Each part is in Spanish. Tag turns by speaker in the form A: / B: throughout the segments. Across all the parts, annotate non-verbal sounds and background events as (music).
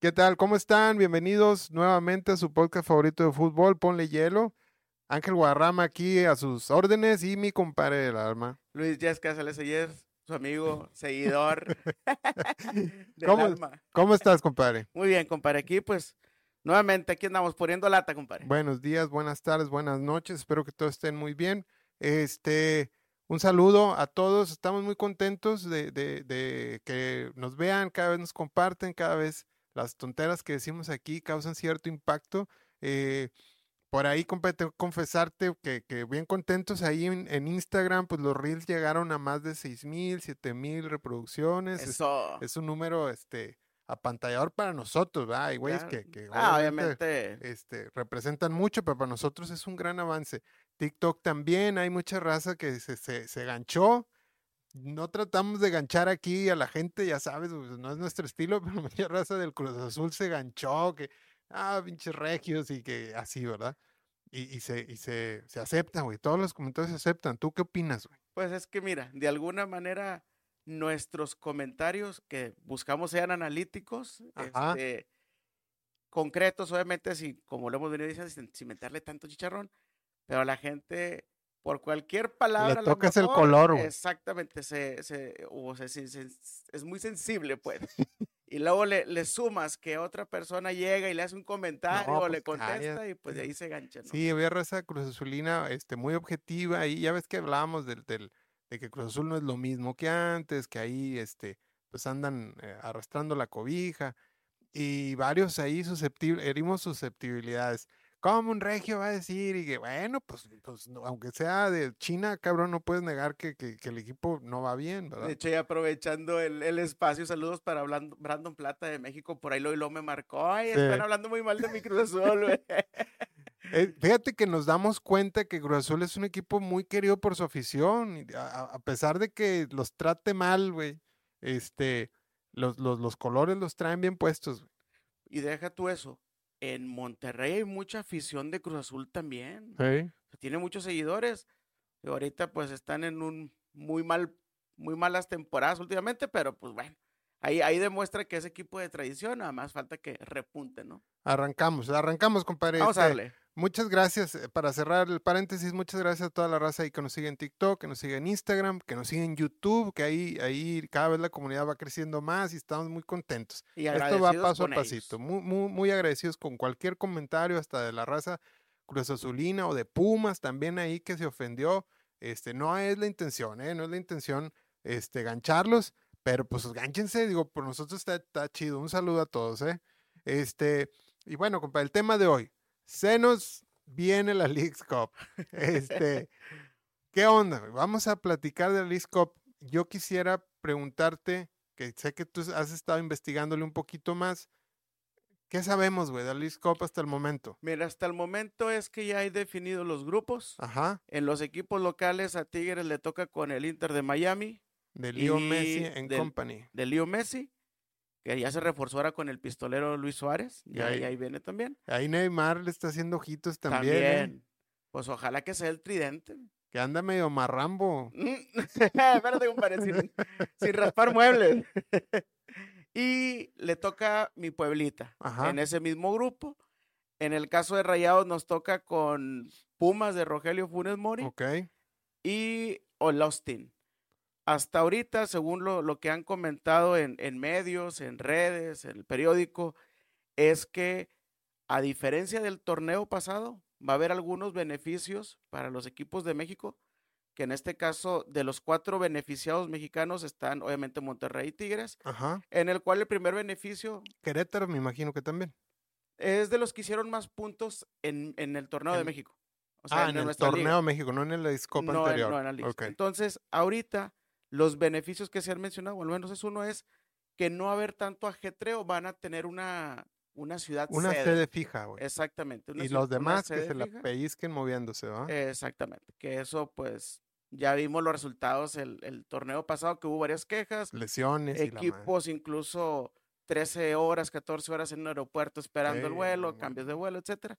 A: ¿Qué tal? ¿Cómo están? Bienvenidos nuevamente a su podcast favorito de fútbol, Ponle Hielo. Ángel Guarrama aquí a sus órdenes y mi compadre del alma.
B: Luis Jazz Casales ayer, su amigo, seguidor (laughs) del
A: ¿Cómo,
B: alma.
A: ¿Cómo estás, compadre?
B: Muy bien, compadre. Aquí, pues, nuevamente, aquí andamos poniendo lata, compadre.
A: Buenos días, buenas tardes, buenas noches. Espero que todos estén muy bien. Este, un saludo a todos. Estamos muy contentos de, de- de que nos vean, cada vez nos comparten, cada vez las tonteras que decimos aquí causan cierto impacto. Eh, por ahí, tengo que confesarte que, que bien contentos ahí en, en Instagram, pues los reels llegaron a más de seis mil, siete mil reproducciones. Es-
B: Eso.
A: Es, un número, este, apantallador para nosotros, ¿verdad? Hay güeyes que, que
B: Ah,
A: obviamente,
B: obviamente.
A: este, representan mucho, pero para nosotros es un gran avance. TikTok también, hay mucha raza que se, se, se ganchó. No tratamos de ganchar aquí a la gente, ya sabes, pues, no es nuestro estilo, (laughs) pero mucha raza del Cruz Azul se ganchó, que, ah, pinches regios y que así, ¿verdad? Y, y se, y se, se aceptan, güey, todos los comentarios se aceptan. ¿Tú qué opinas, güey?
B: Pues es que, mira, de alguna manera, nuestros comentarios que buscamos sean analíticos, este, concretos, obviamente, si, como lo hemos venido diciendo, sin, sin meterle tanto chicharrón, pero la gente, por cualquier palabra. lo
A: tocas el
B: mejor,
A: color, güey.
B: Exactamente, se, se, o se- se- se- es muy sensible, pues. (laughs) Y luego le, le sumas que otra persona llega y le hace un comentario o le
A: pues,
B: contesta
A: cállate.
B: y pues de ahí se gancha, ¿no?
A: Sí, había raza Cruz Azulina este, muy objetiva y ya ves que hablábamos del, del- de que Cruz Azul no es lo mismo que antes, que ahí este, pues andan eh, arrastrando la cobija y varios ahí susceptibles, herimos susceptibilidades. ¿Cómo un regio va a decir? Y que bueno, pues, pues, no, aunque sea de China, cabrón, no puedes negar que, que- que el equipo no va bien, ¿verdad?
B: De hecho, y aprovechando el, el espacio, saludos para Brandon Plata de México. Por ahí lo, lo me marcó. Ay,
A: Sí.
B: están hablando muy mal de mi Cruz Azul, güey.
A: Eh, fíjate que nos damos cuenta que Cruz Azul es un equipo muy querido por su afición. y a pesar de que los trate mal, güey, este, los, los, los colores los traen bien puestos. güey.
B: Y deja tú eso. En Monterrey hay mucha afición de Cruz Azul también. Tiene muchos seguidores. Y ahorita pues están en un muy mal, muy malas temporadas últimamente, pero pues bueno. Ahí, ahí demuestra que es equipo de tradición, nada más falta que repunte, ¿no?
A: Arrancamos, arrancamos, compadre.
B: Vamos a
A: este,
B: darle.
A: Muchas gracias, eh, para cerrar el paréntesis, muchas gracias a toda la raza ahí que nos sigue en TikTok, que nos sigue en Instagram, que nos sigue en YouTube, que ahí, ahí cada vez la comunidad va creciendo más y estamos muy contentos.
B: Y
A: Esto va paso a pasito. Muy, muy, muy agradecidos con cualquier comentario, hasta de la raza Cruz Azulina o de Pumas también ahí que se ofendió. Este, no es la intención, ¿eh? No es la intención este, gancharlos, pero pues gánchense, digo, por nosotros está, está chido. Un saludo a todos, ¿eh? Este, y bueno, compa, el tema de hoy. Se nos viene la Leagues Cup. (laughs) Este, ¿qué onda? Vamos a platicar de la Leagues Cup. Yo quisiera preguntarte, que sé que tú has estado investigándole un poquito más. ¿Qué sabemos, güey, de la Leagues Cup hasta el momento?
B: Mira, hasta el momento es que ya hay definidos los grupos.
A: Ajá,
B: En los equipos locales a Tigres le toca con el Inter de Miami,
A: de Leo Messi en Company.
B: de Leo Messi, que ya se reforzó ahora con el pistolero Luis Suárez,
A: Y
B: ya
A: ahí-
B: viene también.
A: Ahí Neymar le está haciendo ojitos también,
B: También.
A: ¿eh?
B: Pues ojalá que sea el tridente.
A: que anda medio marrambo. (laughs)
B: Espérate, compadre, sin, sin raspar muebles. (laughs) y le toca mi Pueblita
A: Ajá.
B: en ese mismo grupo. En el caso de Rayados nos toca con Pumas de Rogelio Funes Mori.
A: Ok,
B: y All Austin. Hasta ahorita, según lo, lo que han comentado en, en medios, en redes, en el periódico, es que a diferencia del torneo pasado, va a haber algunos beneficios para los equipos de México, que en este caso de los cuatro beneficiados mexicanos están obviamente Monterrey y Tigres,
A: ajá.
B: en el cual el primer beneficio
A: Querétaro me imagino que también.
B: es de los que hicieron más puntos en, en el torneo de
A: En-
B: México. O
A: ah, en el
B: nuestra liga.
A: torneo de México, no en el Leagues Cup
B: no, en-
A: anterior.
B: no en la. Entonces, ahorita, los beneficios que se han mencionado, o al menos es uno, es que no haber tanto ajetreo, van a tener una, una ciudad
A: Una
B: sede.
A: sede fija, güey.
B: Exactamente. una
A: Y los demás que se la
B: fija.
A: pellizquen moviéndose, ¿va?
B: Exactamente. Que eso, pues, ya vimos los resultados el, el torneo pasado, que hubo varias quejas.
A: Lesiones y la.
B: Equipos incluso 13 horas, 14 horas en un aeropuerto esperando el vuelo, cambios de vuelo, etcétera.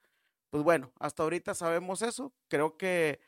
B: Pues bueno, hasta ahorita sabemos eso. Creo que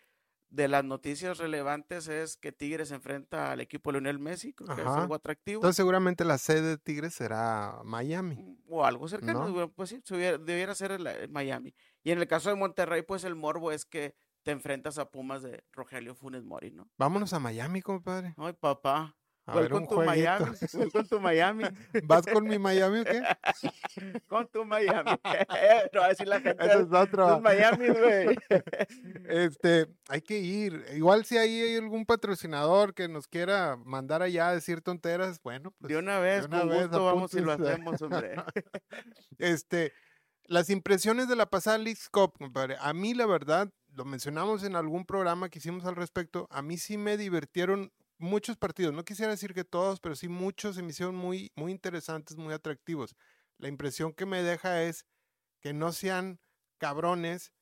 B: de las noticias relevantes es que Tigres enfrenta al equipo Lionel Messi, creo que es algo atractivo.
A: Entonces seguramente la sede de Tigres será Miami.
B: Mm, o algo cercano, pues sí, se hubiera- debiera ser el- el Miami. Y en el caso de Monterrey, pues el morbo es que te enfrentas a Pumas de Rogelio Funes Mori, ¿no?
A: Vámonos a Miami, compadre.
B: Ay, papá.
A: A ver
B: con
A: un
B: tu. Miami. Con tu Miami. (laughs)
A: ¿Vas con mi Miami o qué? (laughs)
B: con tu Miami. (laughs) no va a decir la gente.
A: Ese es otro.
B: "Los Miami, güey.
A: Este, hay que ir. Igual si ahí hay algún patrocinador que nos quiera mandar allá a decir tonteras, bueno, pues
B: de una vez,
A: una
B: con
A: vez,
B: gusto vamos y lo hacemos, hombre.
A: Este, las impresiones de la pasada Leagues Cup, compadre. A mí, la verdad, lo mencionamos en algún programa que hicimos al respecto. A mí sí me divirtieron muchos partidos. No quisiera decir que todos, pero sí muchos se me hicieron muy, muy interesantes, muy atractivos. La impresión que me deja es que no sean cabrones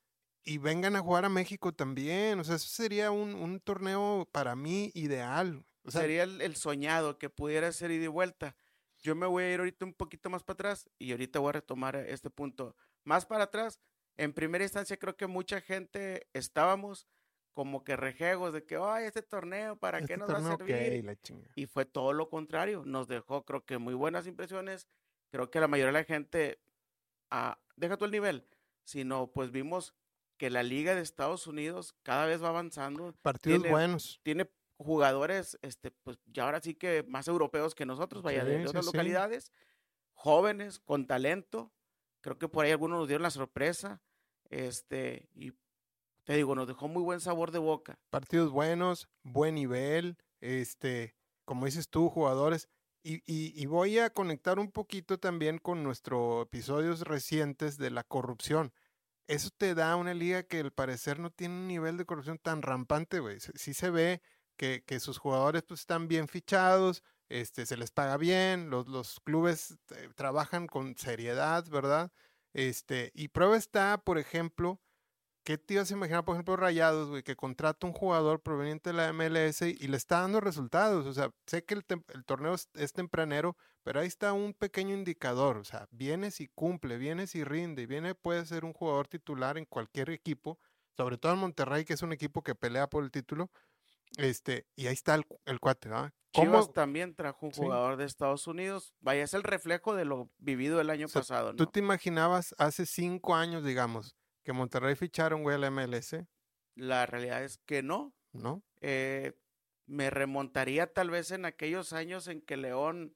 A: y vengan a jugar a México también. O sea, eso sería un, un torneo para mí ideal.
B: Sería el, el soñado que pudiera ser ida y vuelta. Yo me voy a ir ahorita un poquito más para atrás y ahorita voy a retomar este punto. Más para atrás, en primera instancia creo que mucha gente estábamos como que rejegos de que, ay, este torneo, ¿para
A: este
B: qué nos va a servir?
A: ok, la chinga.
B: Y fue todo lo contrario. Nos dejó, creo que muy buenas impresiones. Creo que la mayoría de la gente, ah, deja tú el nivel, sino pues vimos que la liga de Estados Unidos cada vez va avanzando.
A: Partidos
B: tiene-
A: buenos.
B: Tiene jugadores, este, pues ya ahora sí que más europeos que nosotros, vaya, de, otras
A: sí.
B: localidades, jóvenes, con talento. Creo que por ahí algunos nos dieron la sorpresa. Este, y te digo, nos dejó muy buen sabor de boca.
A: partidos buenos, buen nivel, este, como dices tú, jugadores. Y, y- y voy a conectar un poquito también con nuestros episodios recientes de la corrupción. Eso te da una liga que al parecer no tiene un nivel de corrupción tan rampante, güey. Sí se ve que, que sus jugadores pues, están bien fichados, este, se les paga bien, los, los clubes eh, trabajan con seriedad, ¿verdad? Este, y prueba está, por ejemplo, ¿Qué te ibas a imaginar, por ejemplo, Rayados, güey, que contrata un jugador proveniente de la MLS y, y le está dando resultados? O sea, sé que el, torneo es, es tempranero, pero ahí está un pequeño indicador. O sea, vienes y cumple, vienes y rinde, y viene, puede ser un jugador titular en cualquier equipo, sobre todo en Monterrey, que es un equipo que pelea por el título. Este, y ahí está el, el cuate, ¿verdad?
B: Chivas también trajo un
A: Sí.
B: jugador de Estados Unidos. Vaya, es el reflejo de lo vivido el año
A: O sea,
B: pasado,
A: ¿Tú
B: ¿no?
A: te imaginabas hace cinco años, digamos, que Monterrey fichara un güey a la MLS?
B: La realidad es que no.
A: ¿No?
B: Eh, me remontaría tal vez en aquellos años en que León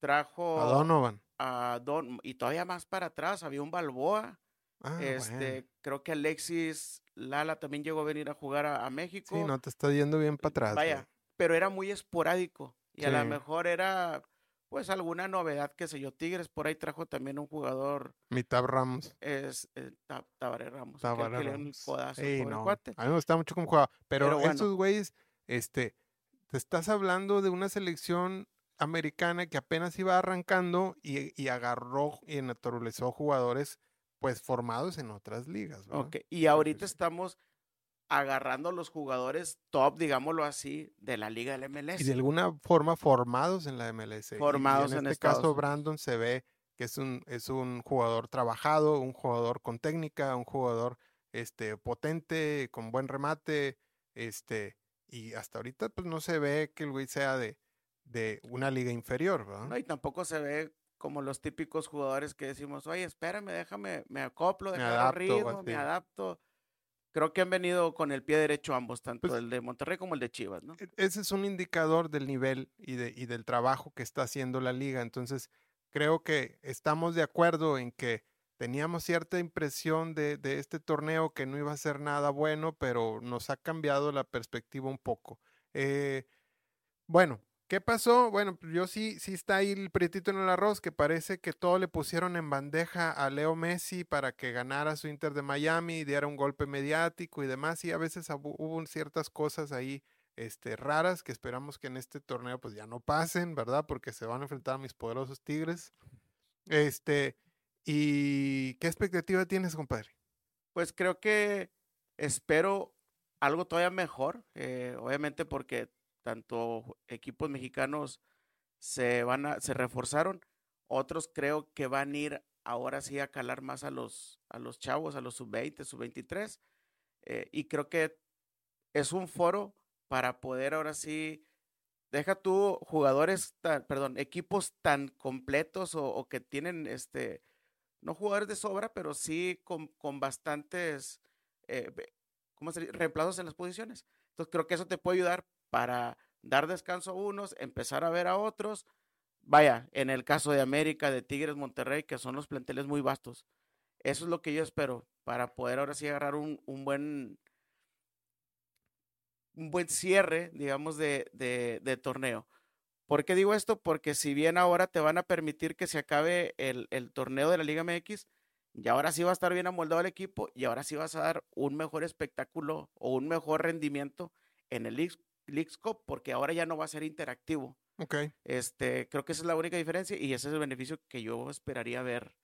B: trajo
A: A Donovan.
B: a Don y todavía más para atrás había un Balboa.
A: Ah,
B: este,
A: bueno.
B: creo que Alexis Lala también llegó a venir a jugar a, a México.
A: Sí, no te está yendo bien para atrás. güey.
B: Vaya, pero era muy esporádico y a lo mejor era pues alguna novedad, qué sé yo. Tigres por ahí trajo también un jugador
A: Mitad Ramos.
B: es eh, Ta- Tabaré Ramos.
A: Tabaré
B: que dio un
A: Ramos.
B: codazo
A: Ey, no,
B: cuate.
A: A mí me gusta mucho cómo jugaba. Pero,
B: Pero bueno.
A: estos güeyes, este, te estás hablando de una selección americana que apenas iba arrancando y, y agarró y naturalizó jugadores pues formados en otras ligas. ¿verdad?
B: Ok, Y ahorita
A: sí.
B: estamos agarrando los jugadores top, digámoslo así, de la liga del MLS.
A: Y de alguna forma formados en la MLS. Y- y
B: Formados en
A: en este
B: Estados
A: caso,
B: Unidos.
A: Brandon se ve que es un, es un jugador trabajado, un jugador con técnica, un jugador este, potente, con buen remate, este, y hasta ahorita pues no se ve que el güey sea de, de una liga inferior, ¿verdad?
B: ¿no? Y tampoco se ve como los típicos jugadores que decimos, oye, espérame, déjame, me acoplo,
A: Me
B: déjame
A: adapto,
B: ritmo, me adapto. Creo que han venido con el pie derecho ambos, tanto
A: Pues
B: el de Monterrey como el de Chivas, ¿no?
A: E- Ese es un indicador del nivel y, de, y del trabajo que está haciendo la liga. Entonces, creo que estamos de acuerdo en que teníamos cierta impresión de, de este torneo que no iba a ser nada bueno, pero nos ha cambiado la perspectiva un poco. Eh, bueno, ¿qué pasó? Bueno, pues yo sí, sí está ahí el prietito en el arroz, que parece que todo le pusieron en bandeja a Leo Messi para que ganara su Inter de Miami y diera un golpe mediático y demás, y a veces hubo ciertas cosas ahí este, raras que esperamos que en este torneo pues ya no pasen, ¿verdad? Porque se van a enfrentar a mis poderosos Tigres. Este, ¿y qué expectativa tienes, compadre?
B: Pues creo que espero algo todavía mejor, eh, obviamente porque tanto equipos mexicanos se van a, se reforzaron, otros creo que van a ir ahora sí a calar más a los, a los chavos, a los sub-20, sub-23, eh, y creo que es un foro para poder ahora sí, deja tú jugadores, perdón, equipos tan completos o, que tienen, este, no jugadores de sobra, pero sí con, bastantes, eh, ¿cómo se? Reemplazos en las posiciones. Entonces creo que eso te puede ayudar para dar descanso a unos, empezar a ver a otros. Vaya, en el caso de América, de Tigres, Monterrey, que son los planteles muy vastos. Eso es lo que yo espero para poder ahora sí agarrar un, buen un buen cierre, digamos, de, de, torneo. ¿Por qué digo esto? Porque si bien ahora te van a permitir que se acabe el, torneo de la Liga MX, y ahora sí va a estar bien amoldado el equipo y ahora sí vas a dar un mejor espectáculo o un mejor rendimiento en el Leagues Cup, porque ahora ya no va a ser interactivo.
A: Ok.
B: Este, creo que esa es la única diferencia y ese es el beneficio que yo esperaría ver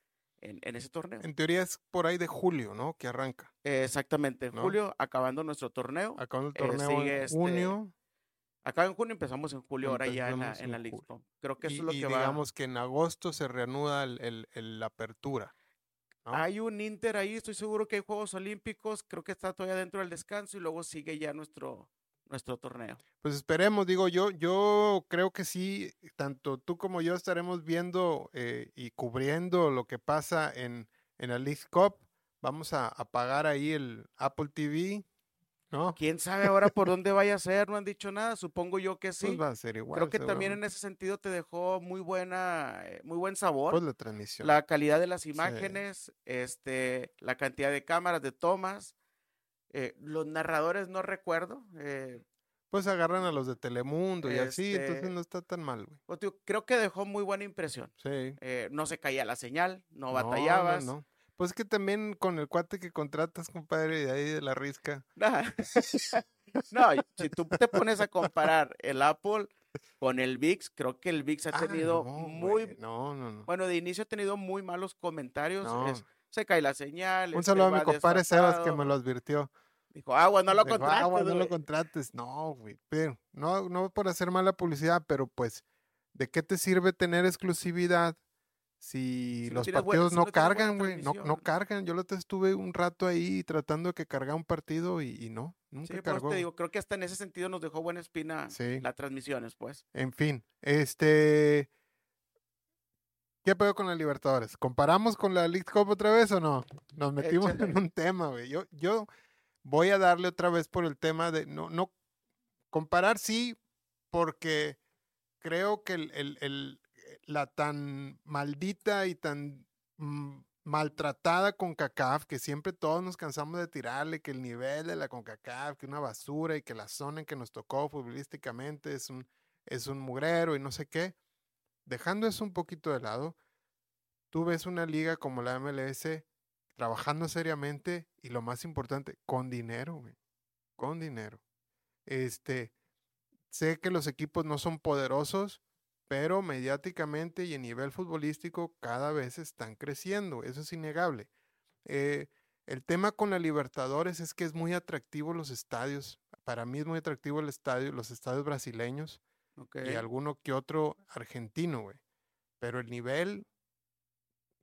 B: en, ese torneo.
A: En teoría es por ahí de julio, ¿no? Que arranca.
B: exactamente, en julio, acabando nuestro torneo.
A: Acabando el eh, torneo en este, junio.
B: acá en junio empezamos en julio, ahora ya en la, en la League Creo que eso es lo que
A: va. digamos que en agosto se reanuda el, la apertura.
B: Hay un Inter ahí, estoy seguro que hay Juegos Olímpicos, creo que está todavía dentro del descanso y luego sigue ya nuestro, nuestro torneo.
A: Pues esperemos, digo yo, yo creo que sí, tanto tú como yo estaremos viendo eh, y cubriendo lo que pasa en, en la League Cup. Vamos a apagar ahí el Apple TV, ¿no?
B: ¿Quién sabe ahora por (laughs) dónde vaya a ser? No han dicho nada, supongo yo que sí.
A: Pues va a ser igual.
B: Creo que también en ese sentido te dejó muy buena, eh, muy buen sabor.
A: Pues la transmisión.
B: La calidad de las imágenes, este, la cantidad de cámaras, de tomas. Eh, los narradores no recuerdo. Eh,
A: pues agarran a los de Telemundo y así, entonces este no está tan mal, güey.
B: Pues, creo que dejó muy buena impresión.
A: Sí.
B: Eh, no se caía la señal, no batallabas. No, no,
A: Pues es que también con el cuate que contratas, compadre, de ahí de la risca. (laughs)
B: no, si tú te pones a comparar el Apple con el VIX, creo que el VIX ha ah, tenido muy.
A: No, no, no.
B: Bueno, de inicio ha tenido muy malos comentarios. Se cae la señal.
A: Un saludo a mi compadre Sebas que me lo advirtió.
B: Dijo, agua, no lo contrates. Agua,
A: no lo contrates. No, güey. Pero, no, no por hacer mala publicidad, pero pues, ¿de qué te sirve tener exclusividad si, los partidos no, cargan, güey? No, no cargan. Yo lo estuve un rato ahí tratando de que cargara un partido y, no, nunca sí, cargó.
B: te digo, creo que hasta en ese sentido nos dejó buena espina las transmisiones, pues.
A: En fin, este. ¿Qué pedo con la Libertadores? ¿Comparamos con la League Cup otra vez o no? Nos metimos en un tema, güey. Yo, yo, voy a darle otra vez por el tema de no, no comparar, sí, porque creo que el, la tan maldita y tan mm, maltratada con CACAF, que siempre todos nos cansamos de tirarle, que el nivel de la CONCACAF, que una basura y que la zona en que nos tocó futbolísticamente es un, es un mugrero y no sé qué. Dejando eso un poquito de lado, tú ves una liga como la MLS trabajando seriamente y lo más importante, con dinero, güey. Con dinero. Este, sé que los equipos no son poderosos, pero mediáticamente y a nivel futbolístico cada vez están creciendo. Eso es innegable. Eh, el tema con la Libertadores es que es muy atractivo los estadios. Para mí es muy atractivo el estadio, los estadios brasileños y alguno que otro argentino, güey. Pero el nivel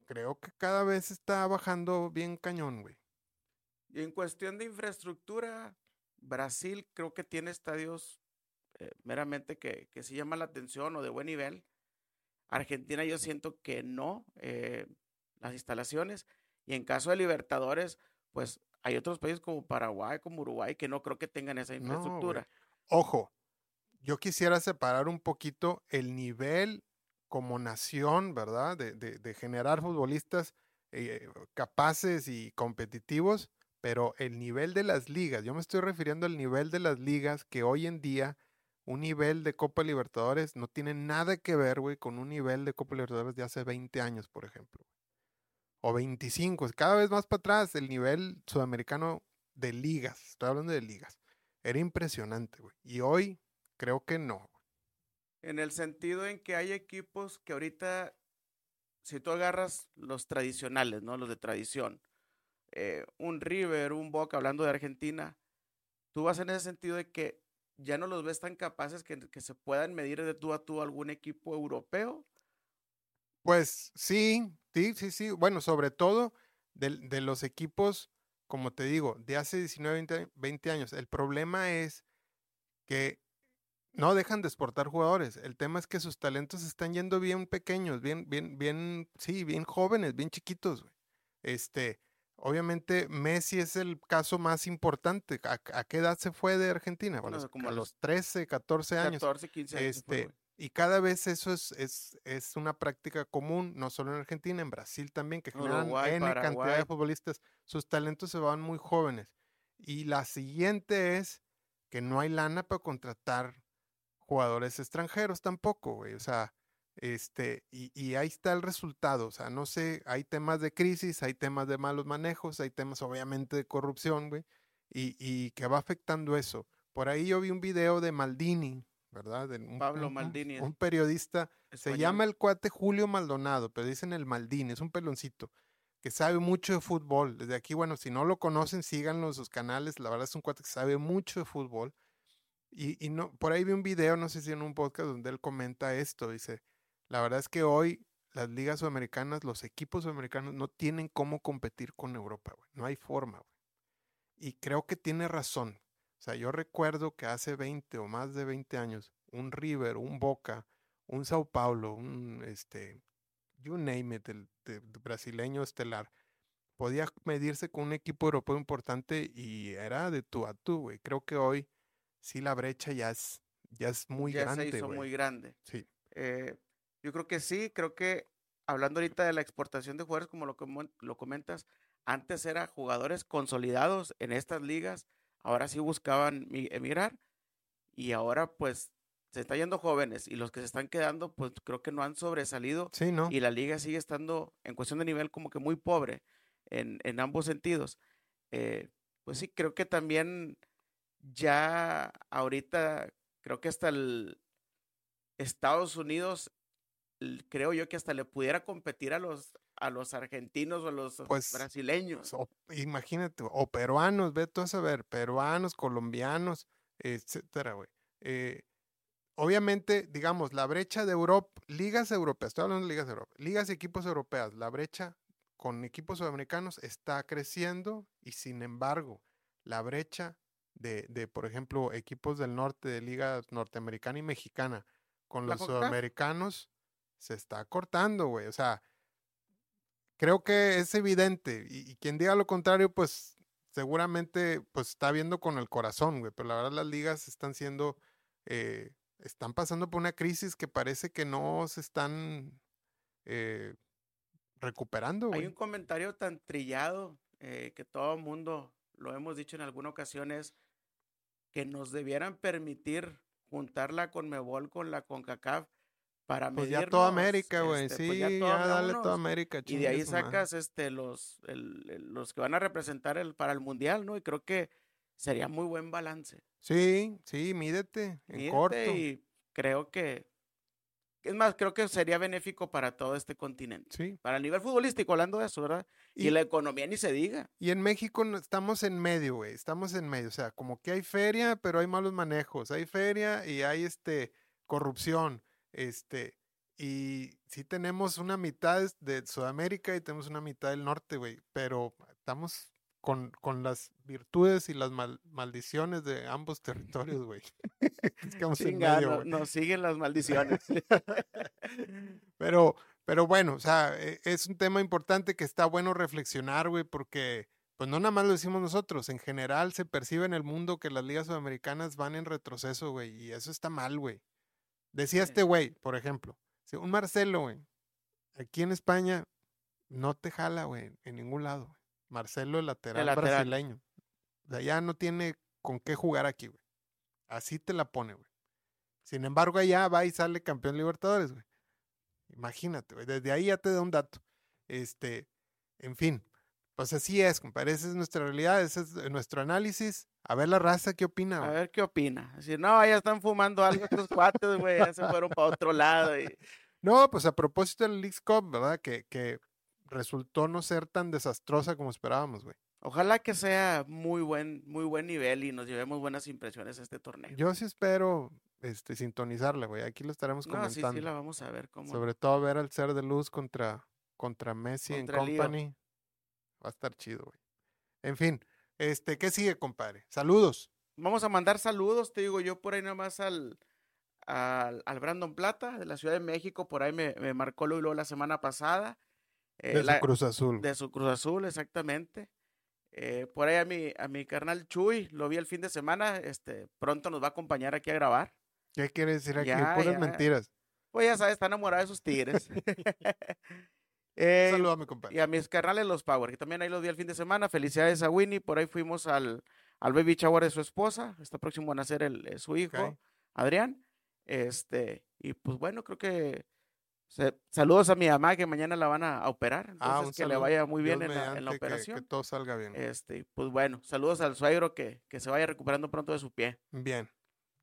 A: creo que cada vez está bajando bien cañón, güey.
B: Y en cuestión de infraestructura, Brasil creo que tiene estadios eh, meramente que, que sí llaman la atención o de buen nivel. Argentina yo siento que no, eh, las instalaciones. Y en caso de Libertadores, pues hay otros países como Paraguay, como Uruguay, que no creo que tengan esa infraestructura.
A: Ojo, yo quisiera separar un poquito el nivel como nación, ¿verdad? De, generar futbolistas eh, capaces y competitivos, pero el nivel de las ligas, yo me estoy refiriendo al nivel de las ligas que hoy en día un nivel de Copa Libertadores no tiene nada que ver, güey, con un nivel de Copa Libertadores de hace 20 años, por ejemplo. O 25, cada vez más para atrás el nivel sudamericano de ligas, estoy hablando de ligas, era impresionante, güey. Y hoy creo que no.
B: En el sentido en que hay equipos que ahorita, si tú agarras los tradicionales, ¿no? Los de tradición, eh, un River, un Boca, hablando de Argentina, tú vas en ese sentido de que ya no los ves tan capaces que, se puedan medir de tú a tú algún equipo europeo.
A: Pues sí, sí, sí, sí. Bueno, sobre todo de, de los equipos como te digo, de hace 19, 20, 20 años. El problema es que no dejan de exportar jugadores. El tema es que sus talentos están yendo bien pequeños, bien, bien, bien, sí, bien jóvenes, bien chiquitos, güey. Este, obviamente Messi es el caso más importante. ¿A, qué edad se fue de Argentina? Bueno, como a los 13, 14 años.
B: 14, 15 años.
A: Este, y cada vez eso es, es, es, una práctica común, no solo en Argentina, en Brasil también, que generan N cantidad de futbolistas. Sus talentos se van muy jóvenes. Y la siguiente es que no hay lana para contratar jugadores extranjeros tampoco, güey. O sea, este, y, y, ahí está el resultado. O sea, no sé, hay temas de crisis, hay temas de malos manejos, hay temas obviamente de corrupción, güey, y, y que va afectando eso. Por ahí yo vi un video de Maldini, ¿verdad? De
B: un, Pablo Maldini.
A: Un, periodista, se llama el cuate Julio Maldonado, pero dicen el Maldini, es un peloncito que sabe mucho de fútbol. Desde aquí, bueno, si no lo conocen, síganlo en sus canales. La verdad es un cuate que sabe mucho de fútbol. Y, no, por ahí vi un video, no sé si en un podcast, donde él comenta esto. Dice, la verdad es que hoy las ligas sudamericanas, los equipos sudamericanos no tienen cómo competir con Europa, güey. No hay forma, güey. Y creo que tiene razón. O sea, yo recuerdo que hace 20 o más de 20 años, un River, un Boca, un Sao Paulo, un, este, you name it, el, brasileño estelar, podía medirse con un equipo europeo importante y era de tú a tú, güey. Creo que hoy sí la brecha ya es, ya es muy grande.
B: Ya se hizo muy grande.
A: Sí.
B: Eh, yo creo que sí, creo que hablando ahorita de la exportación de jugadores, como lo, lo comentas, antes era jugadores consolidados en estas ligas, ahora sí buscaban emigrar y ahora pues se están yendo jóvenes y los que se están quedando pues creo que no han sobresalido
A: sí, ¿no?
B: y la liga sigue estando en cuestión de nivel como que muy pobre en, en ambos sentidos. Eh, pues sí, creo que también ya ahorita, creo que hasta el Estados Unidos, creo yo que hasta le pudiera competir a los a los argentinos o a los pues, brasileños.
A: imagínate, o peruanos, ve tú a saber, peruanos, colombianos, etcétera, güey. Eh, obviamente, digamos, la brecha de Europa, ligas europeas, estoy hablando de ligas de Europa, ligas y equipos europeas, la brecha con equipos sudamericanos está creciendo y sin embargo, la brecha de, de, por ejemplo, equipos del norte de liga norteamericana y mexicana con los sudamericanos se está cortando, güey. O sea, creo que es evidente. Y, quien diga lo contrario, pues seguramente pues está viendo con el corazón, güey. Pero la verdad las ligas están siendo, eh, están pasando por una crisis que parece que no se están eh, recuperando, güey.
B: Hay un comentario tan trillado eh, que todo el mundo lo hemos dicho en alguna ocasión es que nos debieran permitir juntar la Conmebol con la CONCACAF para
A: pues ya toda América, güey, este, pues sí, ya, dale toda América.
B: Y de ahí sacas este los los que van a representar el para el mundial, ¿no? Y creo que sería muy buen balance.
A: Sí, sí, mídete en corto.
B: Y creo que es más, creo que sería benéfico para todo este continente.
A: Sí.
B: Para el nivel futbolístico, hablando de eso, ¿verdad? Y, la economía ni se diga.
A: Y en México estamos en medio, güey. Estamos en medio. O sea, como que hay feria, pero hay malos manejos. Hay feria y hay este corrupción. Este. Y sí tenemos una mitad de Sudamérica y tenemos una mitad del norte, güey. Pero estamos con, con, las virtudes y las maldiciones de ambos territorios, güey. (laughs)
B: es Nos siguen las maldiciones. (laughs)
A: pero, pero bueno, o sea, e, es un tema importante que está bueno reflexionar, güey, porque pues no nada más lo decimos nosotros, en general se percibe en el mundo que las ligas sudamericanas van en retroceso, güey, y eso está mal, güey. Decía este güey, por ejemplo, un Marcelo, güey, aquí en España no te jala, güey, en ningún lado. Marcelo, el lateral, brasileño. O sea, ya no tiene con qué jugar aquí, güey. Así te la pone, güey. Sin embargo, allá va y sale campeón Libertadores, güey. Imagínate, güey. Desde ahí ya te da un dato. Este, en fin, pues así es, compadre. Esa es nuestra realidad, ese es nuestro análisis. A ver la raza, ¿qué opina?
B: A ver qué opina. Decir, no, ya están fumando algo estos (laughs) cuates, güey. Ya se fueron para otro lado. Y...
A: No, pues a propósito del League Cup, ¿verdad? Que, que resultó no ser tan desastrosa como esperábamos, güey.
B: Ojalá que sea muy buen, muy buen nivel y nos llevemos buenas impresiones a este torneo.
A: Yo sí espero este, sintonizarla, güey. Aquí lo estaremos comentando.
B: No, sí, sí, la vamos a ver. Cómo...
A: Sobre todo ver al ser de luz contra, contra Messi en Company. Va a estar chido, güey. En fin, este, ¿qué sigue, compadre? Saludos.
B: Vamos a mandar saludos, te digo yo por ahí nada más al, al, al Brandon Plata de la Ciudad de México, por ahí me, me marcó luego la semana pasada. Eh,
A: De
B: la-
A: su Cruz Azul.
B: de su Cruz Azul, exactamente. Eh, por ahí a mi, a mi carnal Chuy, lo vi el fin de semana, este, pronto nos va a acompañar aquí a grabar.
A: ¿Qué quiere decir aquí?
B: Ya,
A: Puras
B: ya.
A: mentiras.
B: Pues ya sabes, está enamorado de sus tigres. (laughs) (laughs) Eh,
A: saludo a mi compadre.
B: y a mis carnales los Power, que también ahí los vi el fin de semana. Felicidades a Winnie, por ahí fuimos al, al baby shower de su esposa. Está próximo a nacer el, eh, su hijo. Adrián. Este, y pues bueno, creo que se- saludos a mi mamá que mañana la van a, a operar. Entonces
A: Ah,
B: que le vaya muy bien en la, en la
A: mediante, que-
B: operación.
A: Que, todo salga bien.
B: Este, pues bueno, saludos al suegro que, que se vaya recuperando pronto de su pie.
A: Bien.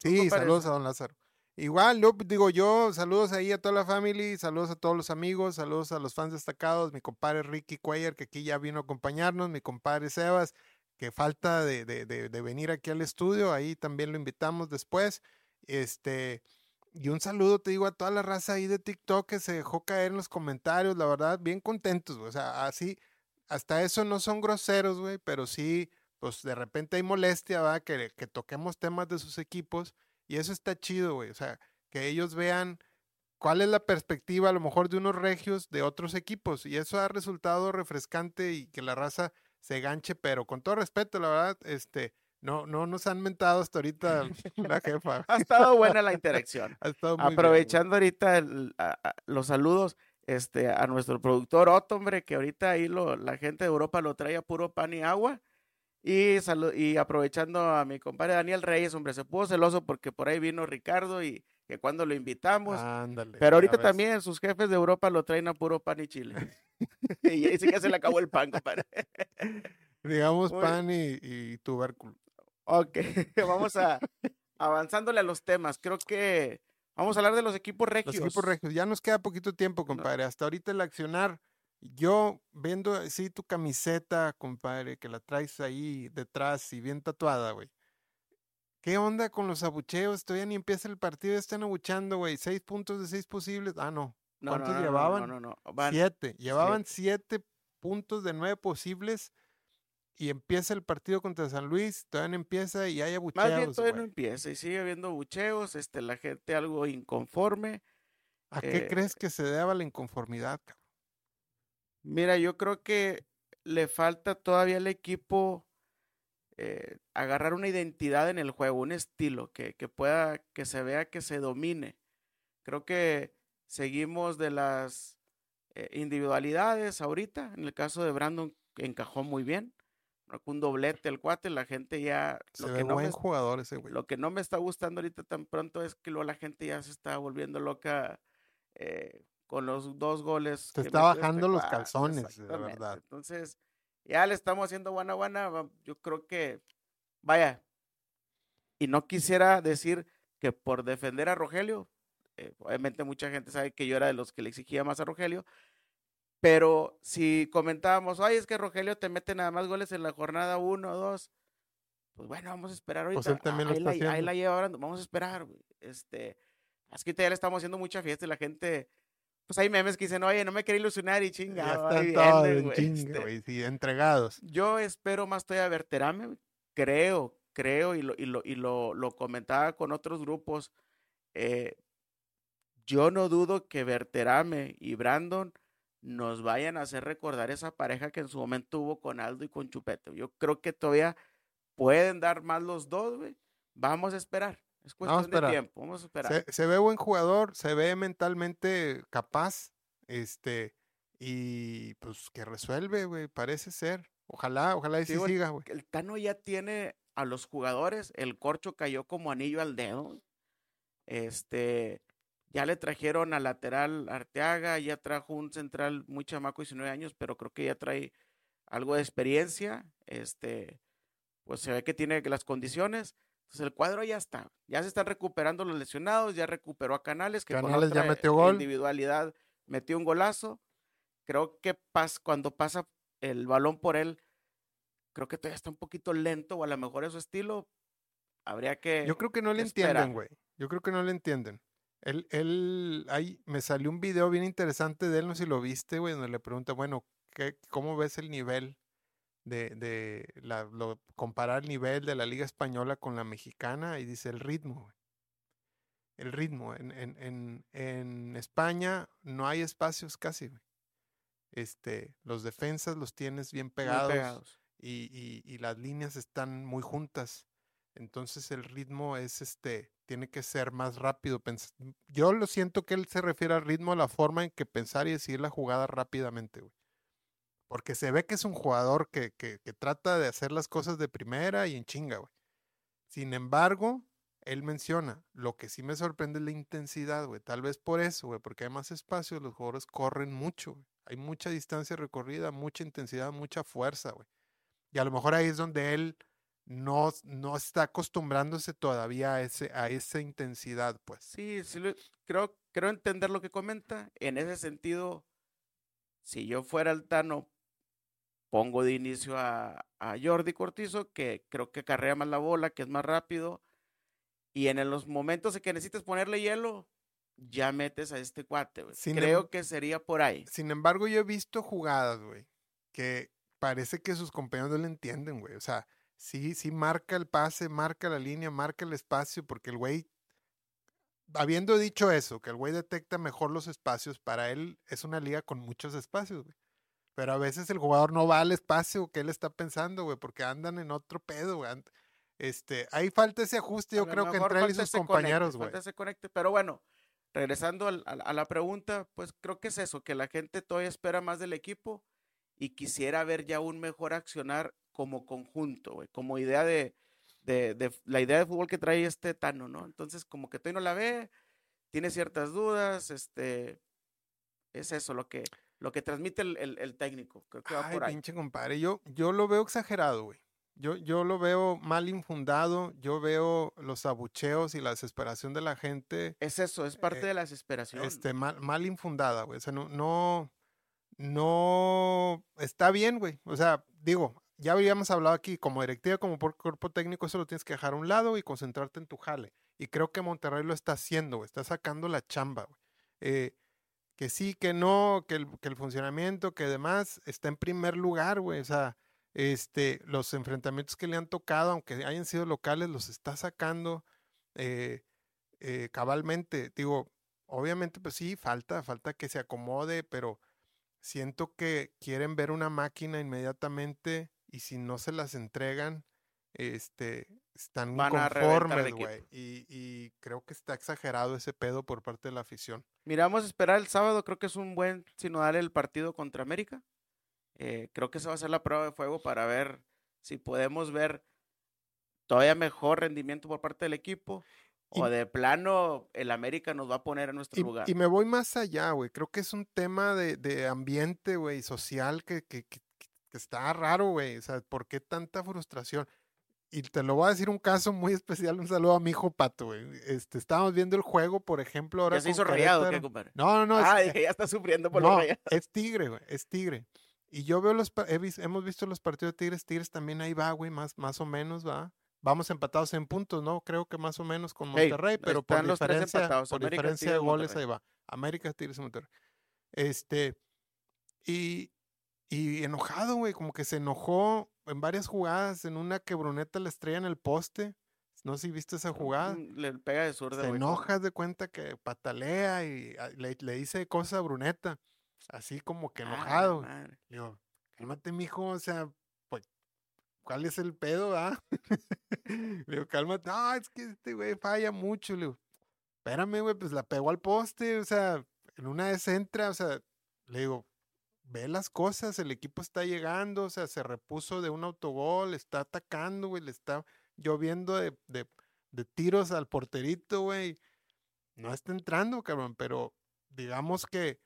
B: ¿Tú,
A: Sí, saludos a don Lázaro. Igual, yo digo yo, saludos ahí a toda la familia, saludos a todos los amigos, saludos a los fans destacados, mi compadre Ricky Cuellar, que aquí ya vino a acompañarnos, mi compadre Sebas, que falta de, de- de- de venir aquí al estudio, ahí también lo invitamos después. Este, y un saludo, te digo, a toda la raza ahí de TikTok que se dejó caer en los comentarios, la verdad, bien contentos, güey, o sea, así, hasta eso no son groseros, güey, pero sí, pues de repente hay molestia, ¿verdad? Que, que toquemos temas de sus equipos y eso está chido, güey, o sea, que ellos vean cuál es la perspectiva a lo mejor de unos regios de otros equipos y eso ha resultado refrescante y que la raza se ganche, pero con todo respeto, la verdad, este, no, no nos han mentado hasta ahorita (laughs) la jefa.
B: Ha estado buena la interacción. (laughs)
A: Ha estado muy bien, güey.
B: Aprovechando ahorita el- a- a- los saludos este, a nuestro productor Otto, hombre, que ahorita ahí lo, la gente de Europa lo trae a puro pan y agua. Y, y aprovechando a mi compadre Daniel Reyes, hombre, se puso celoso porque por ahí vino Ricardo y que cuando lo invitamos.
A: Ándale.
B: Pero ahorita también sus jefes de Europa lo traen a puro pan y chile. (laughs) y ahí sí que se le acabó el pan, compadre.
A: Digamos pan y, y tubérculo.
B: Ok, (laughs) vamos a avanzándole a los temas. Creo que vamos a hablar de los equipos regios.
A: Los equipos regios. Ya nos queda poquito tiempo, compadre. Hasta ahorita el accionar. Yo vendo así tu camiseta, compadre, que la traes ahí detrás y bien tatuada, güey. ¿Qué onda con los abucheos? Todavía ni empieza el partido, están abuchando, güey. Seis puntos de seis posibles. Ah, no.
B: No, no,
A: ¿Cuántos
B: no, no,
A: llevaban?
B: No, no, no. Van-
A: Siete. Llevaban siete puntos de nueve posibles y empieza el partido contra San Luis. Todavía no empieza y hay abucheos,
B: Más bien todavía no empieza y sigue habiendo bucheos, este, la gente algo inconforme.
A: ¿A qué
B: eh,
A: crees que se deba la inconformidad, cabrón?
B: Mira, yo creo que le falta todavía al equipo eh, agarrar una identidad en el juego, un estilo que, que pueda, que se vea que se domine. Creo que seguimos de las eh, individualidades ahorita. En el caso de Brandon encajó muy bien. Marcó un doblete el cuate, la gente ya
A: Se
B: lo que no
A: buen
B: me
A: jugador ese, güey.
B: Lo que no me está gustando ahorita tan pronto es que luego la gente ya se está volviendo loca eh, con los dos goles.
A: Se está
B: este
A: bajando los calzones, de verdad.
B: Entonces, ya le estamos haciendo buena, buena. Yo creo que, vaya, y no quisiera decir que por defender a Rogelio, eh, obviamente mucha gente sabe que yo era de los que le exigía más a Rogelio, pero si comentábamos, ay, es que Rogelio te mete nada más goles en la jornada 1 o 2, pues bueno, vamos a esperar ahorita.
A: Pues él también lo
B: ahí,
A: está
B: la, ahí la lleva Brandon, vamos a esperar. güey. Este, es que ya le estamos haciendo mucha fiesta y la gente, pues hay memes que dicen, oye, no me quería ilusionar y
A: Ya
B: chinga, ahí
A: están todos en
B: güey,
A: chinga,
B: este.
A: güey, sí, entregados.
B: Yo espero más todavía Verterame, güey. creo, creo, y lo, y lo, y lo, lo comentaba con otros grupos. eh, yo no dudo que Verterame y Brandon nos vayan a hacer recordar esa pareja que en su momento hubo con Aldo y con Chupete. Yo creo que todavía pueden dar más los dos, güey. Vamos a esperar. Es cuestión de
A: esperar.
B: tiempo. Vamos a esperar.
A: Se, se ve buen jugador, se ve mentalmente capaz, este, y pues que resuelve, güey, parece ser. Ojalá, ojalá y sí siga, güey.
B: el Tano ya tiene a los jugadores, el corcho cayó como anillo al dedo. Este, ya le trajeron al lateral Arteaga, ya trajo un central muy chamaco, 19 años, pero creo que ya trae algo de experiencia. Este, pues se ve que tiene las condiciones. Entonces el cuadro ya está. Ya se están recuperando los lesionados, ya recuperó a Canales, que con
A: Canales ya metió gol.
B: individualidad metió un golazo. Creo que pas, cuando pasa el balón por él, creo que todavía está un poquito lento, o a lo mejor es su estilo. Habría que.
A: Yo creo que no le
B: esperar.
A: entienden, güey. Yo creo que no le entienden. Él, él, ahí me salió un video bien interesante de él, no sé si lo viste, güey, donde le pregunta, bueno, ¿qué, ¿cómo ves el nivel de, de la, lo- comparar el nivel de la liga española con la mexicana y dice el ritmo, güey. El ritmo. En, en, en, en España no hay espacios casi, güey. Este, los defensas los tienes bien pegados,
B: pegados.
A: Y, y- y las líneas están muy juntas. Entonces el ritmo es este, tiene que ser más rápido. Yo lo siento que él se refiere al ritmo, a la forma en que pensar y decir la jugada rápidamente, güey. Porque se ve que es un jugador que, que, que trata de hacer las cosas de primera y en chinga, güey. Sin embargo, él menciona, lo que sí me sorprende es la intensidad, güey. Tal vez por eso, güey, porque hay más espacio, los jugadores corren mucho, güey. Hay mucha distancia recorrida, mucha intensidad, mucha fuerza, güey. Y a lo mejor ahí es donde él no, no está acostumbrándose todavía a, ese, a esa intensidad, pues.
B: Sí, sí, creo, creo entender lo que comenta. En ese sentido, si yo fuera el Tano, pongo de inicio a, a Jordi Cortizo, que creo que carrea más la bola, que es más rápido. Y en los momentos en que necesites ponerle hielo, ya metes a este cuate, güey.
A: Sin
B: Creo
A: em-
B: que sería por ahí.
A: Sin embargo, yo he visto jugadas, güey, que parece que sus compañeros no le entienden, güey. O sea, sí, sí marca el pase, marca la línea, marca el espacio, porque el güey, habiendo dicho eso, que el güey detecta mejor los espacios, para él es una liga con muchos espacios, güey. Pero a veces el jugador no va al espacio que él está pensando, güey, porque andan en otro pedo, güey. Este, ahí falta ese ajuste,
B: A
A: yo creo que entre él y sus compañeros, güey.
B: falta ese conecte, pero bueno, regresando al- al- a, la pregunta, pues creo que es eso, que la gente todavía espera más del equipo y quisiera ver ya un mejor accionar como conjunto, güey, como idea de, de, de la idea de fútbol que trae este Tano, ¿no? Entonces, como que todavía no la ve, tiene ciertas dudas, este, es eso lo que, lo que transmite el, el- el técnico, creo que va
A: Ay,
B: por ahí.
A: pinche compadre, yo, yo lo veo exagerado, güey. Yo, yo lo veo mal infundado, yo veo los abucheos y la desesperación de la gente
B: Es eso, es parte
A: eh,
B: de la desesperación.
A: este, mal, mal infundada, güey. O sea, no, no, no está bien, güey. O sea, digo, ya habíamos hablado aquí, como directiva, como por cuerpo técnico, eso lo tienes que dejar a un lado y concentrarte en tu jale. Y creo que Monterrey lo está haciendo. Está sacando la chamba. Eh, que sí, que no, que el, funcionamiento, que demás está en primer lugar, güey. O sea, este, los enfrentamientos que le han tocado, aunque hayan sido locales, los está sacando eh, eh, cabalmente. Digo, obviamente, pues sí, falta, falta que se acomode, pero siento que quieren ver una máquina inmediatamente y si no se las entregan, este, están
B: Van equipo.
A: güey. Y, y creo que está exagerado ese pedo por parte de la afición.
B: Miramos a esperar el sábado, creo que es un buen sinodal el partido contra América. Eh, creo que esa va a ser la prueba de fuego para ver si podemos ver todavía mejor rendimiento por parte del equipo
A: Y-
B: o de plano el América nos va a poner en nuestro
A: Y,
B: lugar.
A: y me voy más allá, güey. Creo que es un tema de, de ambiente, güey, social que, que, que- que está raro, güey. O sea, ¿por qué tanta frustración? Y te lo voy a decir un caso muy (laughs) especial. Un saludo a mi hijo Pato, güey. Este, estábamos viendo el juego, por ejemplo, ahora
B: ¿Ya se hizo rayado, ¿qué, compadre?
A: No, no, no.
B: ah,
A: eh,
B: dije, (laughs) ya está sufriendo por los
A: no,
B: rayados.
A: es Tigre, güey, es Tigre. Y yo veo los, he hemos visto los partidos de Tigres, Tigres también ahí va, güey, más, más o menos, va. Vamos empatados en puntos, ¿no? Creo que más o menos con
B: Ey,
A: Monterrey, pero por
B: los
A: diferencia,
B: empatados,
A: por
B: América,
A: diferencia de goles
B: Monterrey.
A: ahí va. América, Tigres y Monterrey. Este, y, y enojado, güey, como que se enojó en varias jugadas, en una que Bruneta le estrella en el poste. No sé si viste esa jugada
B: Mm, Le pega de zurda,
A: se
B: güey.
A: enoja haz de cuenta que patalea y ah, le, le dice cosas a Bruneta, así como que
B: Ah,
A: enojado. Le digo, cálmate, mijo, o sea, pues, ¿cuál es el pedo, ah? (laughs) Le digo, cálmate, no, es que este güey falla mucho. Le digo, espérame, güey, pues la pegó al poste, o sea, en una vez entra, o sea, le digo, ve las cosas, el equipo está llegando, o sea, se repuso de un autogol, está atacando, güey, le está lloviendo de, de, de tiros al porterito, güey. No está entrando, cabrón, pero digamos que,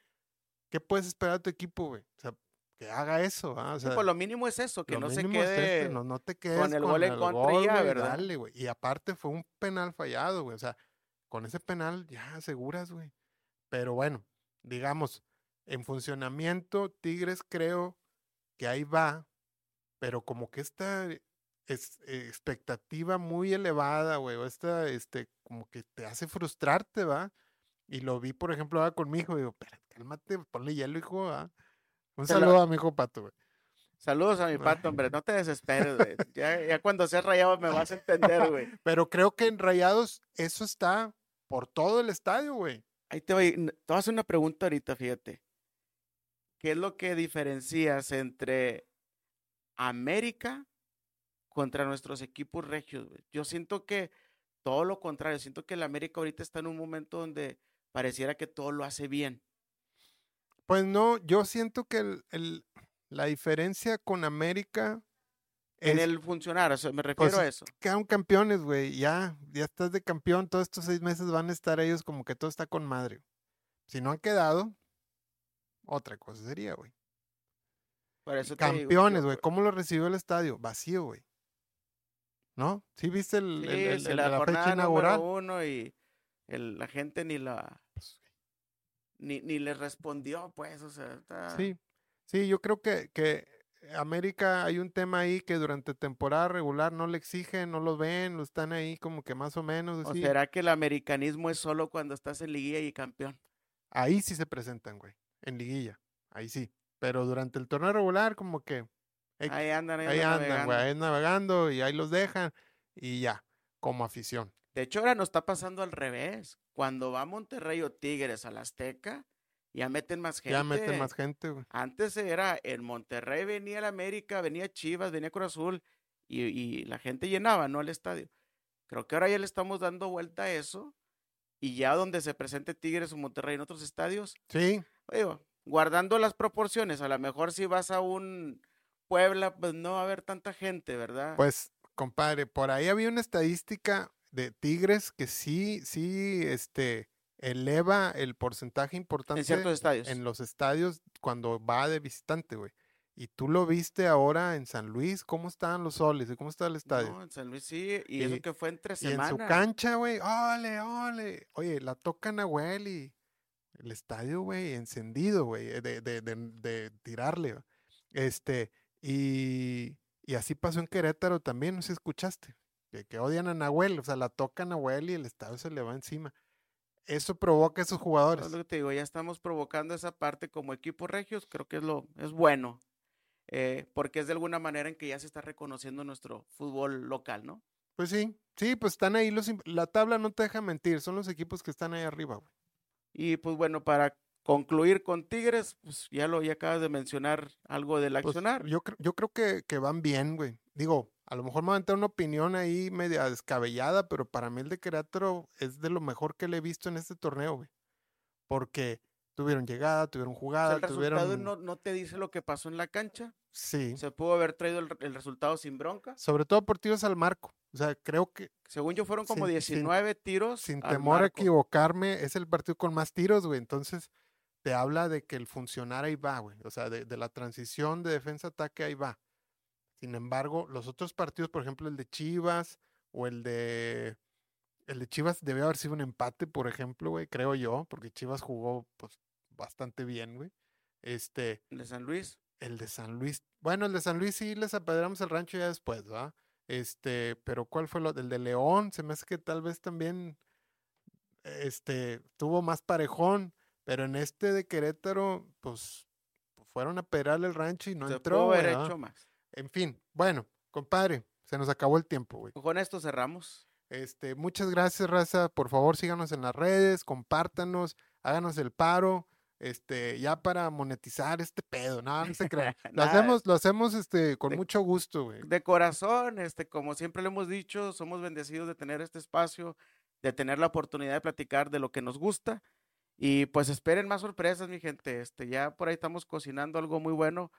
A: ¿qué puedes esperar de tu equipo, güey? O sea, que haga eso, ¿ah? O
B: Sí,
A: sea,
B: pues lo mínimo es eso, que no se
A: mínimo es este,
B: quede.
A: no, no te quedes
B: el gol en contra y
A: gol,
B: ya,
A: güey,
B: ¿verdad?
A: dale, güey. Y aparte fue un penal fallado, güey. O sea, con ese penal ya aseguras, güey. Pero bueno, digamos, en funcionamiento, Tigres creo que ahí va, pero como que esta es, eh, expectativa muy elevada, güey, o esta, este, como que te hace frustrarte, ¿va? Y lo vi, por ejemplo, ahora con mi hijo, digo, espérate, cálmate, ponle hielo, hijo, ¿va? Un
B: Te la-
A: saludo a mi hijo Pato, güey.
B: Saludos a mi pato, hombre. No te desesperes, güey. (laughs) Ya, ya cuando seas rayado me vas a entender, güey.
A: Pero creo que en Rayados eso está por todo el estadio, güey.
B: Ahí te voy. Te voy a hacer una pregunta ahorita, fíjate. ¿Qué es lo que diferencias entre América contra nuestros equipos regios? Yo siento que todo lo contrario. Siento que el América ahorita está en un momento donde pareciera que todo lo hace bien.
A: Pues no, yo siento que el, el- la diferencia con América
B: En
A: es
B: el funcionar, o sea, me refiero
A: Pues,
B: a eso.
A: quedaron campeones, güey. Ya, ya estás de campeón. Todos estos seis meses van a estar ellos como que todo está con madre. Si no han quedado, otra cosa sería, güey. Campeones, güey. ¿Cómo lo recibió el estadio? Vacío, güey. ¿No? ¿Sí viste el,
B: Sí,
A: el- el-
B: sí,
A: el
B: la,
A: la fecha inaugural?
B: uno y la gente ni la
A: Pues,
B: ni, ni le respondió, pues, o sea, está-
A: Sí, sí, yo creo que, que América hay un tema ahí que durante temporada regular no le exigen, no lo ven, lo están ahí como que más o menos.
B: ¿O será que el americanismo es solo cuando estás en liguilla y campeón?
A: Ahí sí se presentan, güey, en liguilla, ahí sí. Pero durante el torneo regular como que
B: Ahí andan, ahí,
A: ahí
B: andan
A: güey,
B: navegando.
A: ahí navegando y ahí los dejan y ya, como afición.
B: De hecho, ahora nos está pasando al revés. Cuando va Monterrey o Tigres al Azteca, ya meten más gente.
A: Ya meten más gente, güey.
B: Antes era en Monterrey venía el América, venía Chivas, venía Cruz Azul y, y la gente llenaba, ¿no? El estadio. Creo que ahora ya le estamos dando vuelta a eso y ya donde se presente Tigres o Monterrey en otros estadios,
A: Sí,
B: guardando las proporciones, a lo mejor si vas a un Puebla, pues no va a haber tanta gente, ¿verdad?
A: Pues, compadre, por ahí había una estadística de Tigres que sí, sí, este, eleva el porcentaje importante
B: en ciertos estadios.
A: en los estadios cuando va de visitante, güey. Y tú lo viste ahora en San Luis, cómo estaban los soles y cómo está el estadio.
B: No, en San Luis sí, y, eso que fue entre
A: y en su cancha, güey, ole, ole. Oye, la toca Nahuel y el estadio, güey, encendido, güey, de, de, de, de tirarle. Este, y, y así pasó en Querétaro también, no sé si escuchaste, que, que odian a Nahuel, o sea, la toca Nahuel y el estadio se le va encima. Eso provoca a esos
B: Es
A: jugadores.
B: lo que te digo, ya estamos provocando esa parte como equipos regios, creo que es lo es bueno, eh, porque es de alguna manera en que ya se está reconociendo nuestro fútbol local, ¿no?
A: Pues sí, sí, pues están ahí los, la tabla no te deja mentir, son los equipos que están ahí arriba, güey.
B: Y pues bueno, para concluir con Tigres, pues ya lo ya acabas de mencionar algo del
A: Pues,
B: accionar.
A: yo, cre- yo creo que, que van bien, güey. Digo, a lo mejor me va a entrar una opinión ahí media descabellada, pero para mí el de Querétaro es de lo mejor que le he visto en este torneo, güey. Porque tuvieron llegada, tuvieron
B: O sea,
A: jugada,
B: el resultado
A: tuvieron...
B: no, no te dice lo que pasó en la cancha.
A: Sí,
B: Se pudo haber traído el, el resultado sin bronca.
A: sobre todo por tiros al marco. O sea, creo que
B: Según yo fueron como
A: Sin- sin-
B: 19 tiros.
A: sin
B: al
A: temor a equivocarme, es el partido con más tiros, güey. Entonces, te habla de que el funcionar ahí va, güey. O sea, de, de la transición de defensa-ataque ahí va. Sin embargo, los otros partidos, por ejemplo, el de Chivas o el de. El de Chivas debió haber sido un empate, por ejemplo, güey, creo yo, porque Chivas jugó pues bastante bien, güey. Este,
B: El de San Luis.
A: El de San Luis. Bueno, el de San Luis sí les apedreamos el rancho ya después, ¿va? Este, pero ¿cuál fue lo del de León? Se me hace que tal vez también este tuvo más parejón, pero en este de Querétaro, pues fueron a pedrarle el rancho y no
B: se
A: entró.
B: pudo haber hecho más.
A: En fin, bueno, compadre, se nos acabó el tiempo, güey.
B: Con esto cerramos.
A: Este, muchas gracias, raza. Por favor, síganos en las redes, compártanos, háganos el paro. Este, ya para monetizar este pedo, no, no se crean. (laughs) Lo
B: Nada.
A: hacemos, lo hacemos este, con
B: De-
A: mucho gusto, güey.
B: De corazón, este, como siempre le hemos dicho, somos bendecidos de tener este espacio, de tener la oportunidad de platicar de lo que nos gusta. Y pues esperen más sorpresas, mi gente. Este, ya por ahí estamos cocinando algo muy bueno.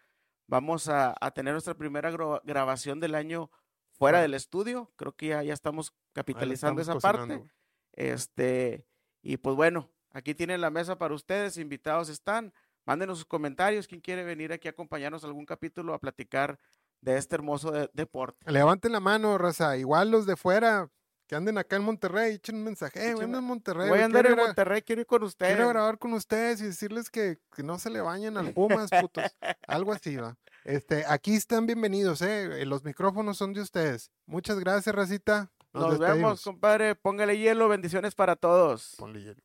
B: Vamos a, a tener nuestra primera grabación del año fuera del estudio. Creo que ya, ya estamos capitalizando
A: estamos
B: esa
A: cocinando,
B: parte. Este, y pues bueno, aquí tienen la mesa para ustedes, invitados están. Mándenos sus comentarios, quién quiere venir aquí a acompañarnos a algún capítulo a platicar de este hermoso de- deporte.
A: Levanten la mano, raza. Igual los de fuera que anden acá en Monterrey, echen un mensaje. Eh, en Monterrey.
B: Voy a andar en Monterrey, quiero ir con ustedes.
A: Quiero grabar con ustedes y decirles que, que no se le bañen al Pumas, putos. (laughs) Algo así, va. Este, aquí están bienvenidos, eh. Los micrófonos son de ustedes. Muchas gracias, racita. Nos,
B: Nos vemos, compadre. Póngale hielo, bendiciones para todos.
A: Ponle hielo.